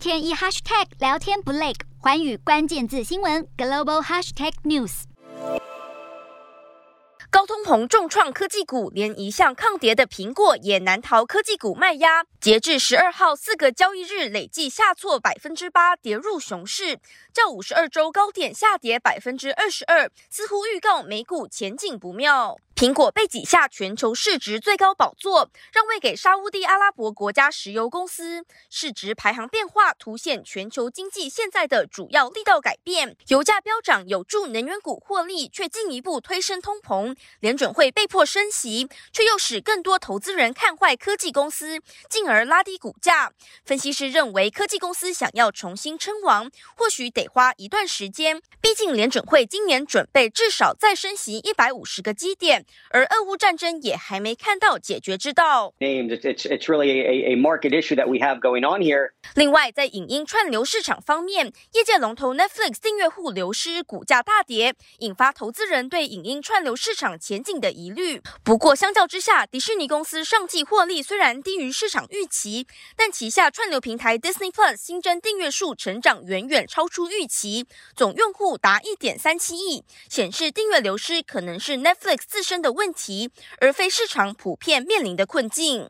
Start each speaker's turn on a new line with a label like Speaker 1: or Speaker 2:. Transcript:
Speaker 1: 天一 hashtag 聊天不累，寰宇关键字新闻 global hashtag news。
Speaker 2: 高通膨重创科技股，连一向抗跌的苹果也难逃科技股卖压。截至十二号，四个交易日累计下挫百分之八，跌入熊市，较五十二周高点下跌百分之二十二，似乎预告美股前景不妙。苹果被挤下全球市值最高宝座，让位给沙乌地阿拉伯国家石油公司。市值排行变化凸显全球经济现在的主要力道改变。油价飙涨有助能源股获利，却进一步推升通膨。联准会被迫升息，却又使更多投资人看坏科技公司，进而拉低股价。分析师认为，科技公司想要重新称王，或许得花一段时间。毕竟联准会今年准备至少再升息一百五十个基点。而俄乌战争也还没看到解决之道。另外，在影音串流市场方面，业界龙头 Netflix 订阅户流失，股价大跌，引发投资人对影音串流市场前景的疑虑。不过，相较之下，迪士尼公司上季获利虽然低于市场预期，但旗下串流平台 Disney Plus 新增订阅数成长远远超出预期，总用户达一点三七亿，显示订阅流失可能是 Netflix 自身的问题，而非市场普遍面临的困境。